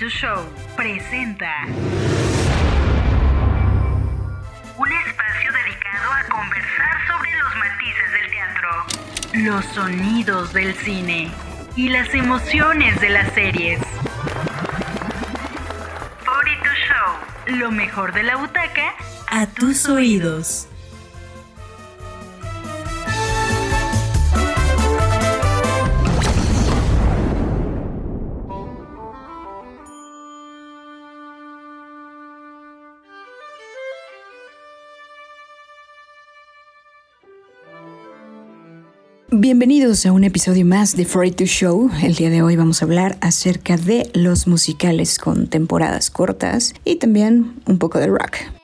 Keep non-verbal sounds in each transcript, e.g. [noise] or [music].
to Show presenta un espacio dedicado a conversar sobre los matices del teatro, los sonidos del cine y las emociones de las series. 42 Show, lo mejor de la butaca a tus oídos. Bienvenidos a un episodio más de Free to Show. El día de hoy vamos a hablar acerca de los musicales con temporadas cortas y también un poco de rock.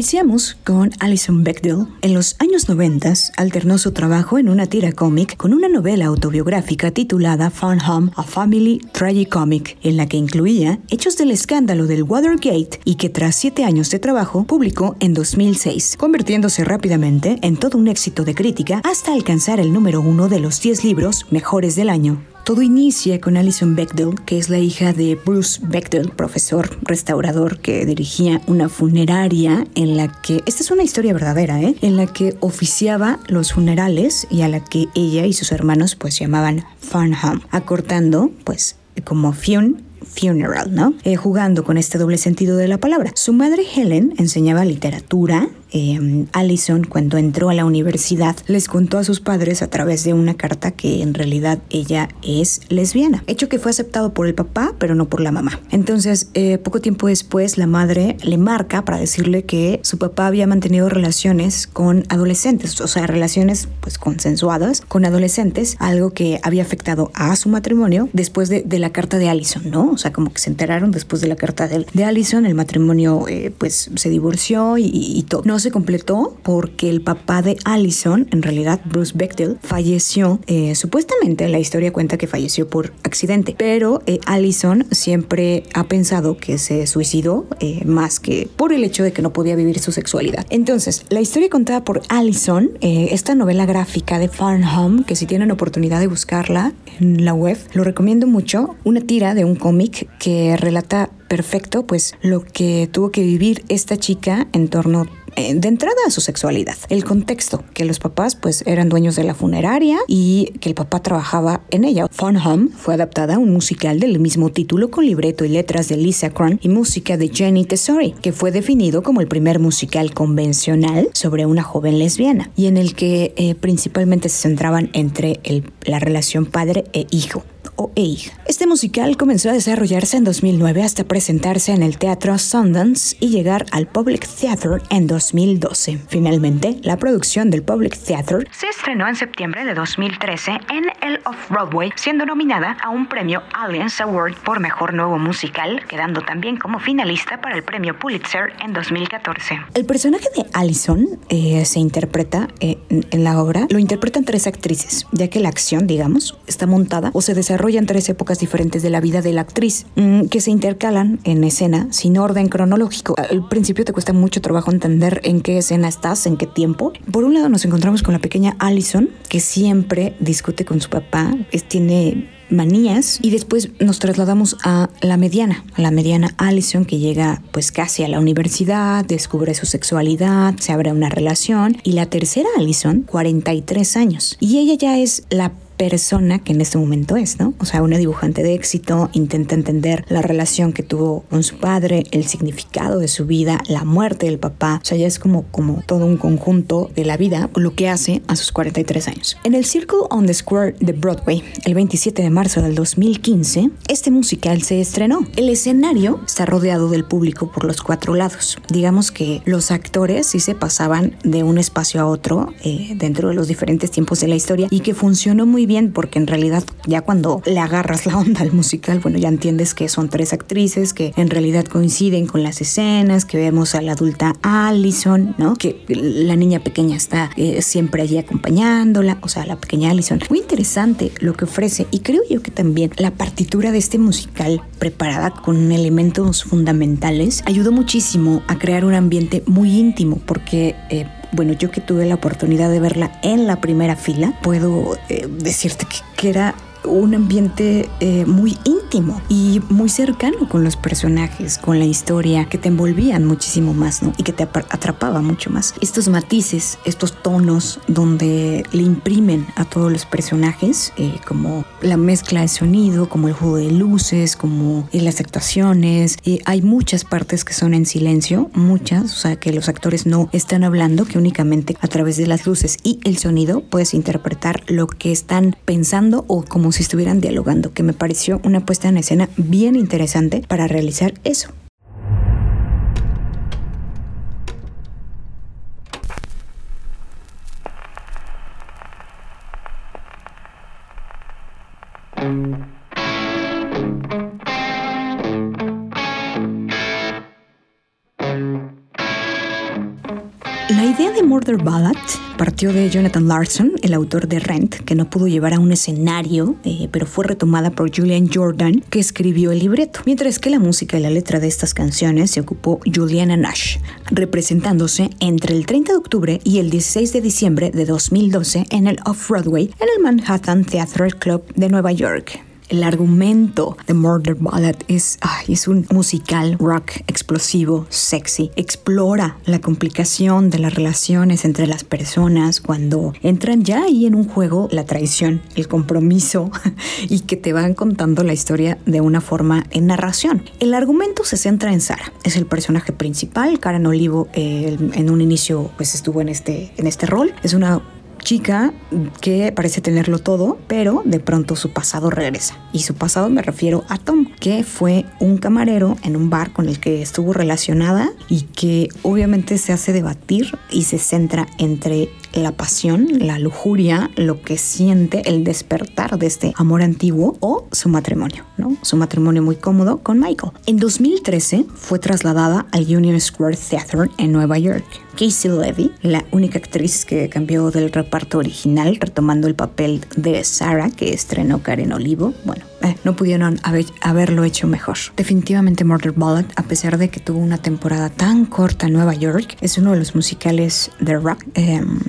Iniciamos con Alison Bechdel. En los años 90 alternó su trabajo en una tira cómic con una novela autobiográfica titulada Fun Home, a Family Tragicomic, en la que incluía hechos del escándalo del Watergate y que tras siete años de trabajo publicó en 2006, convirtiéndose rápidamente en todo un éxito de crítica hasta alcanzar el número uno de los 10 libros mejores del año. Todo inicia con Alison Bechdel, que es la hija de Bruce Bechdel, profesor restaurador que dirigía una funeraria en la que, esta es una historia verdadera, ¿eh? en la que oficiaba los funerales y a la que ella y sus hermanos pues llamaban Farnham, acortando pues como Fionn funeral, ¿no? Eh, jugando con este doble sentido de la palabra. Su madre Helen enseñaba literatura. Eh, Allison, cuando entró a la universidad, les contó a sus padres a través de una carta que en realidad ella es lesbiana. Hecho que fue aceptado por el papá, pero no por la mamá. Entonces, eh, poco tiempo después, la madre le marca para decirle que su papá había mantenido relaciones con adolescentes, o sea, relaciones pues consensuadas con adolescentes, algo que había afectado a su matrimonio después de, la carta de Allison, ¿no? O sea, como que se enteraron después de la carta de, de Allison, el matrimonio eh, pues se divorció y, y, todo. No se completó porque el papá de Allison, en realidad Bruce Bechtel, falleció. Eh, supuestamente la historia cuenta que falleció por accidente, pero eh, Allison siempre ha pensado que se suicidó eh, más que por el hecho de que no podía vivir su sexualidad. Entonces, la historia contada por Allison, eh, esta novela gráfica de Farnham, que si tienen oportunidad de buscarla en la web, lo recomiendo mucho, una tira de un cómic que relata perfecto pues lo que tuvo que vivir esta chica en torno de entrada a su sexualidad. El contexto, que los papás pues eran dueños de la funeraria y que el papá trabajaba en ella. Fun Home fue adaptada a un musical del mismo título con libreto y letras de Lisa Cron y música de Jenny Tesori, que fue definido como el primer musical convencional sobre una joven lesbiana y en el que eh, principalmente se centraban entre la relación padre e hijo Este musical comenzó a desarrollarse en 2009 hasta presentarse en el Teatro Sundance y llegar al Public Theatre en 2012. Finalmente, la producción del Public Theatre se estrenó en septiembre de 2013 en el Off-Broadway, siendo nominada a un premio Alliance Award por Mejor Nuevo Musical, quedando también como finalista para el premio Pulitzer en 2014. El personaje de Allison eh, se interpreta eh, en la obra, lo interpretan tres actrices, ya que la acción, digamos, está montada o se desarrolla en tres épocas diferentes de la vida de la actriz, mmm, que se intercalan en escena sin orden cronológico. Al principio te cuesta mucho trabajo entender en qué escena estás, en qué tiempo. Por un lado nos encontramos con la pequeña Allison, que siempre discute con su papá, es, tiene manías y después nos trasladamos a la mediana, a la mediana Allison que llega pues casi a la universidad, descubre su sexualidad, se abre una relación y la tercera Allison, 43 años y ella ya es la persona que en este momento es, ¿no? O sea, una dibujante de éxito, intenta entender la relación que tuvo con su padre, el significado de su vida, la muerte del papá, o sea, ya es como, como todo un conjunto de la vida, lo que hace a sus 43 años. En el Circle on the Square de Broadway, el 27 de marzo del 2015, este musical se estrenó. El escenario está rodeado del público por los cuatro lados. Digamos que los actores sí se pasaban de un espacio a otro eh, dentro de los diferentes tiempos de la historia y que funcionó muy bien porque en realidad ya cuando le agarras la onda al musical, bueno, ya entiendes que son tres actrices que en realidad coinciden con las escenas, que vemos a la adulta Allison, ¿no? Que la niña pequeña está eh, siempre allí acompañándola, o sea, la pequeña Allison. Muy interesante lo que ofrece y creo yo que también la partitura de este musical preparada con elementos fundamentales ayudó muchísimo a crear un ambiente muy íntimo porque eh, bueno, yo que tuve la oportunidad de verla en la primera fila, puedo eh, decirte que, que, era un ambiente eh, muy íntimo y muy cercano con los personajes, con la historia, que te envolvían muchísimo más, ¿no? Y que te atrapaba mucho más. Estos matices, estos tonos donde le imprimen a todos los personajes, eh, como la mezcla de sonido, como el juego de luces, como las actuaciones. hay muchas partes que son en silencio, muchas, o sea, que los actores no están hablando, que únicamente a través de las luces y el sonido puedes interpretar lo que están pensando o como si estuvieran dialogando, que me pareció una puesta en escena bien interesante para realizar eso. Murder Ballad partió de Jonathan Larson, el autor de Rent, que no pudo llevar a un escenario, eh, pero fue retomada por Julian Jordan, que escribió el libreto, mientras que la música y la letra de estas canciones se ocupó Juliana Nash, representándose entre el 30 de octubre y el 16 de diciembre de 2012 en el Off-Broadway en el Manhattan Theatre Club de Nueva York. El argumento de Murder Ballad es, es un musical rock explosivo, sexy. Explora la complicación de las relaciones entre las personas cuando entran ya ahí en un juego la traición, el compromiso [laughs] y que te van contando la historia de una forma en narración. El argumento se centra en Sara. Es el personaje principal. Karen Olivo en un inicio pues estuvo en este, en este rol. Es una chica que parece tenerlo todo, pero de pronto su pasado regresa. Y su pasado me refiero a Tom, que fue un camarero en un bar con el que estuvo relacionada y que obviamente se hace debatir y se centra entre la pasión, la lujuria, lo que siente el despertar de este amor antiguo o su matrimonio, ¿no? Su matrimonio muy cómodo con Michael. En 2013 fue trasladada al Union Square Theatre en Nueva York. Casey Levy, la única actriz que cambió del reparto original, retomando el papel de Sarah que estrenó Karen Olivo, bueno, eh, no pudieron haberlo hecho mejor. Definitivamente Murder Ballad, a pesar de que tuvo una temporada tan corta en Nueva York, es uno de los musicales de rock em,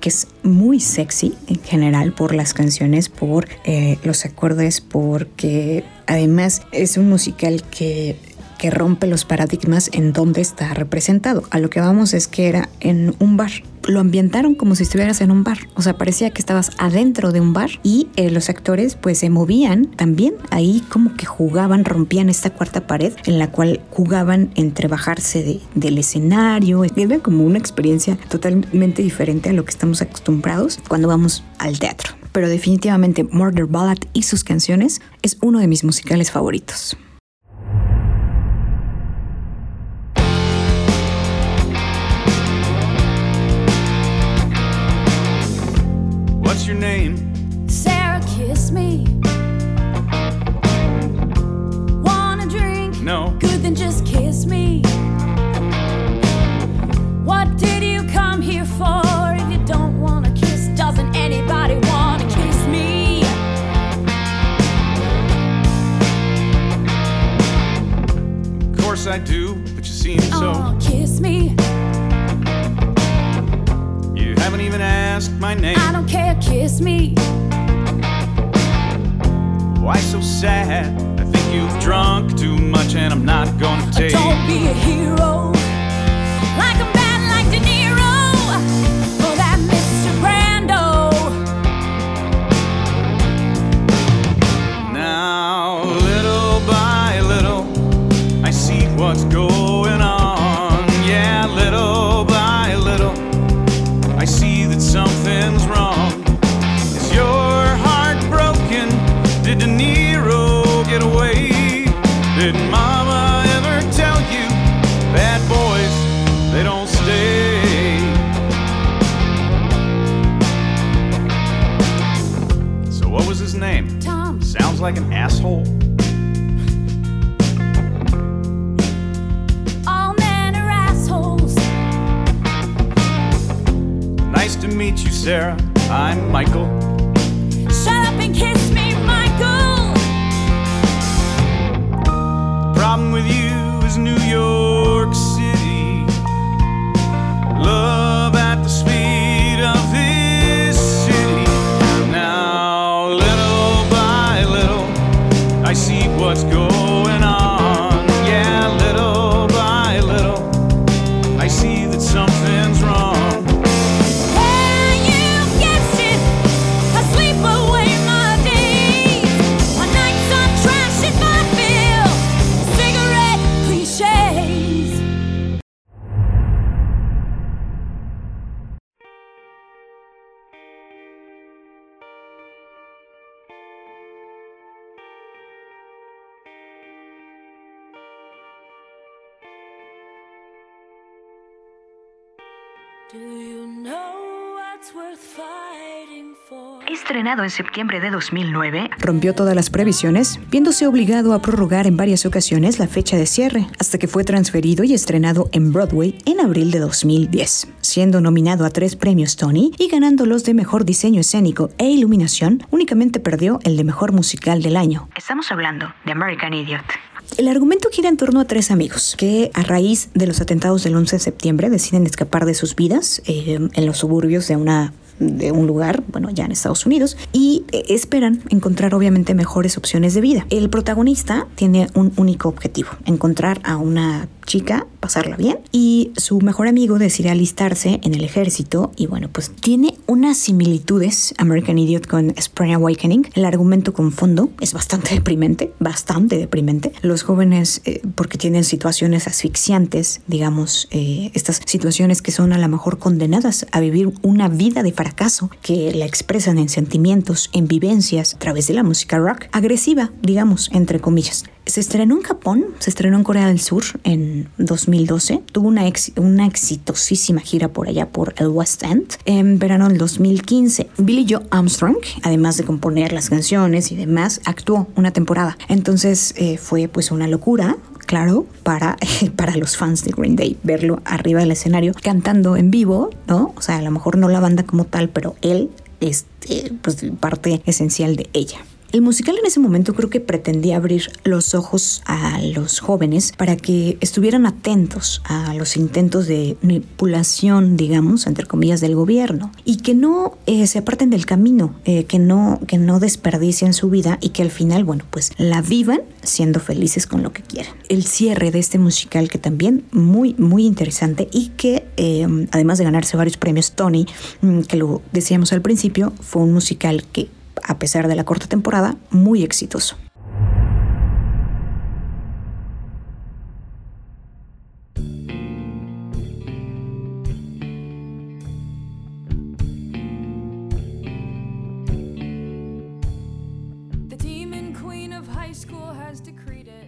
que es muy sexy en general por las canciones, por eh, los acordes, porque además es un musical que que rompe los paradigmas en donde está representado. A lo que vamos es que era en un bar. Lo ambientaron como si estuvieras en un bar. O sea, parecía que estabas adentro de un bar y eh, los actores pues se movían también ahí como que jugaban, rompían esta cuarta pared en la cual jugaban entre bajarse del escenario. Era como una experiencia totalmente diferente a lo que estamos acostumbrados cuando vamos al teatro. Pero definitivamente Murder Ballad y sus canciones es uno de mis musicales favoritos. No. Good, then just kiss me. What did you come here for? If you don't wanna kiss, doesn't anybody wanna kiss me? Of course I do, but you seem so. Oh, kiss me You haven't even asked my name. I don't care, kiss me. Why so sad? I think you've drunk too much and I'm not gonna take. Don't be a hero. Like a bad his name? Tom. Sounds like an asshole. All men are assholes. Nice to meet you, Sarah. I'm Michael. Estrenado en septiembre de 2009, rompió todas las previsiones, viéndose obligado a prorrogar en varias ocasiones la fecha de cierre, hasta que fue transferido y estrenado en Broadway en abril de 2010, siendo nominado a tres premios Tony y ganando los de mejor diseño escénico e iluminación, únicamente perdió el de mejor musical del año. Estamos hablando de American Idiot. El argumento gira en torno a tres amigos que a raíz de los atentados del 11 de septiembre deciden escapar de sus vidas eh, en los suburbios de una de un lugar, bueno, ya en Estados Unidos, y eh, esperan encontrar obviamente mejores opciones de vida. El protagonista tiene un único objetivo, encontrar a una chica, pasarla bien, y su mejor amigo decide alistarse en el ejército y bueno, pues tiene unas similitudes American Idiot con Spring Awakening. El argumento con fondo es bastante [laughs] deprimente, bastante deprimente. Los jóvenes, eh, porque tienen situaciones asfixiantes, digamos, eh, estas situaciones que son a lo mejor condenadas a vivir una vida de fracaso, que la expresan en sentimientos, en vivencias, a través de la música rock, agresiva, digamos, entre comillas. Se estrenó en Japón, se estrenó en Corea del Sur en 2012. Tuvo una, una exitosísima gira por allá por el West End en verano del 2015. Billy Joe Armstrong, además de componer las canciones y demás, actuó una temporada. Entonces eh, fue pues una locura claro, para, [laughs] para los fans de Green Day, verlo arriba del escenario cantando en vivo, ¿no? O sea, a lo mejor no la banda como tal, pero él es eh, pues, parte esencial de ella. El musical en ese momento creo que pretendía abrir los ojos a los jóvenes para que estuvieran atentos a los intentos de manipulación, digamos, entre comillas, del gobierno y que no eh, se aparten del camino, eh, que, no, que no desperdicien su vida y que al final, bueno, pues la vivan siendo felices con lo que quieren. El cierre de este musical que también muy, muy interesante y que eh, además de ganarse varios premios Tony, mm, que lo decíamos al principio, fue un musical que a pesar de la corta temporada, muy exitoso.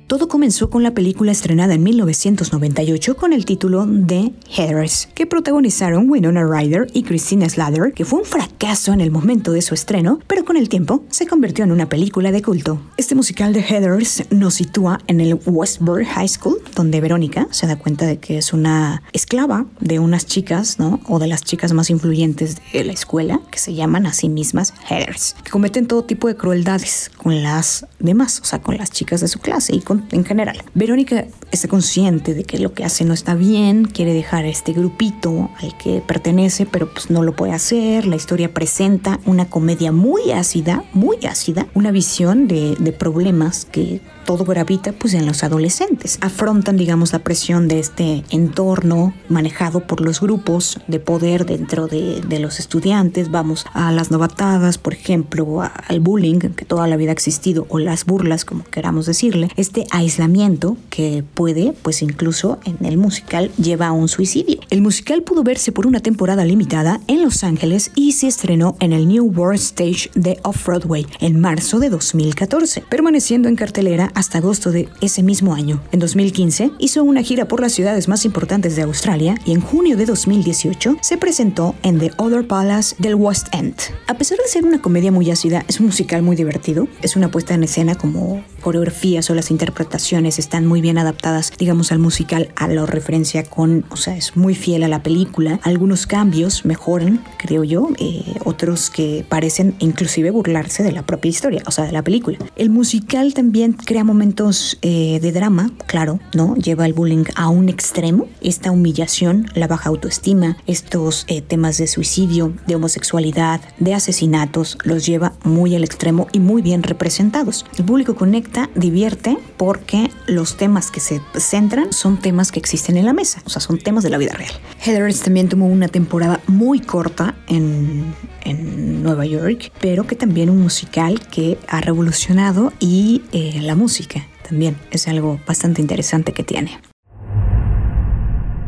Todo comenzó con la película estrenada en 1998 con el título de Heathers, que protagonizaron Winona Ryder y Christina Slater, que fue un fracaso en el momento de su estreno, pero con el tiempo se convirtió en una película de culto. Este musical de Heathers nos sitúa en el Westbury High School, donde Verónica se da cuenta de que es una esclava de unas chicas, ¿no? O de las chicas más influyentes de la escuela, que se llaman a sí mismas Heathers, que cometen todo tipo de crueldades con las demás, o sea, con las chicas de su clase y con en general. Verónica está consciente de que lo que hace no está bien, quiere dejar este grupito al que pertenece, pero pues no lo puede hacer. La historia presenta una comedia muy ácida, muy ácida, una visión de, problemas que todo gravita pues en los adolescentes. Afrontan, digamos, la presión de este entorno manejado por los grupos de poder dentro de, de los estudiantes. Vamos a las novatadas, por ejemplo, al bullying que toda la vida ha existido o las burlas, como queramos decirle. Este aislamiento que puede, pues incluso en el musical, lleva a un suicidio. El musical pudo verse por una temporada limitada en Los Ángeles y se estrenó en el New World Stage de Off-Broadway en marzo de 2014, permaneciendo en cartelera hasta agosto de ese mismo año. En 2015 hizo una gira por las ciudades más importantes de Australia y en junio de 2018 se presentó en The Other Palace del West End. A pesar de ser una comedia muy ácida, es un musical muy divertido, es una puesta en escena como coreografías o las interpretaciones están muy bien adaptadas, digamos, al musical, a la referencia con, o sea, es muy fiel a la película. Algunos cambios mejoran, creo yo, eh, otros que parecen inclusive burlarse de la propia historia, o sea, de la película. El musical también crea momentos eh, de drama, claro, ¿no? Lleva el bullying a un extremo, esta humillación, la baja autoestima, estos eh, temas de suicidio, de homosexualidad, de asesinatos, los lleva muy al extremo y muy bien representados. El público conecta, divierte, porque los temas que se centran son temas que existen en la mesa, o sea, son temas de la vida real. Heathers también tuvo una temporada muy corta en, en Nueva York, pero que también un musical que ha revolucionado y eh, la música también es algo bastante interesante que tiene.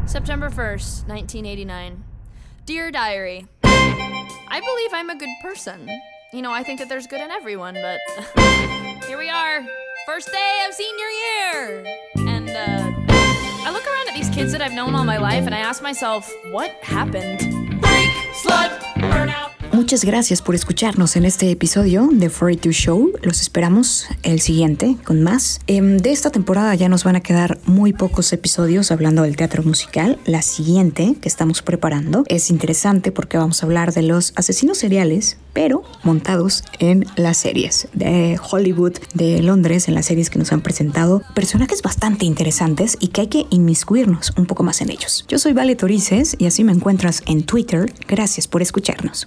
September 1st, 1989. Dear Diary, I believe I'm a good person. You know, I think that there's good in everyone, but [laughs] here we are. First day of senior year. And, uh, I look around at these kids that I've known all my life and I ask myself, what happened? Freak, slut, burnout. Muchas gracias por escucharnos en este episodio de 42 Show. Los esperamos el siguiente con más. Em, de esta temporada ya nos van a quedar muy pocos episodios hablando del teatro musical. La siguiente que estamos preparando es interesante porque vamos a hablar de los asesinos seriales, pero montados en las series de Hollywood, de Londres, en las series que nos han presentado. Personajes bastante interesantes y que hay que inmiscuirnos un poco más en ellos. Yo soy Vale Torices y así me encuentras en Twitter. Gracias por escucharnos.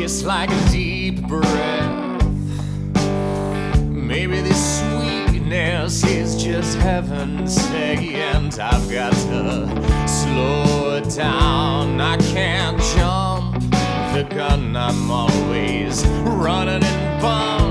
kiss like a deep breath. Maybe this sweetness is just heaven and I've got to slow it down. I can't jump the gun, I'm always running and bumping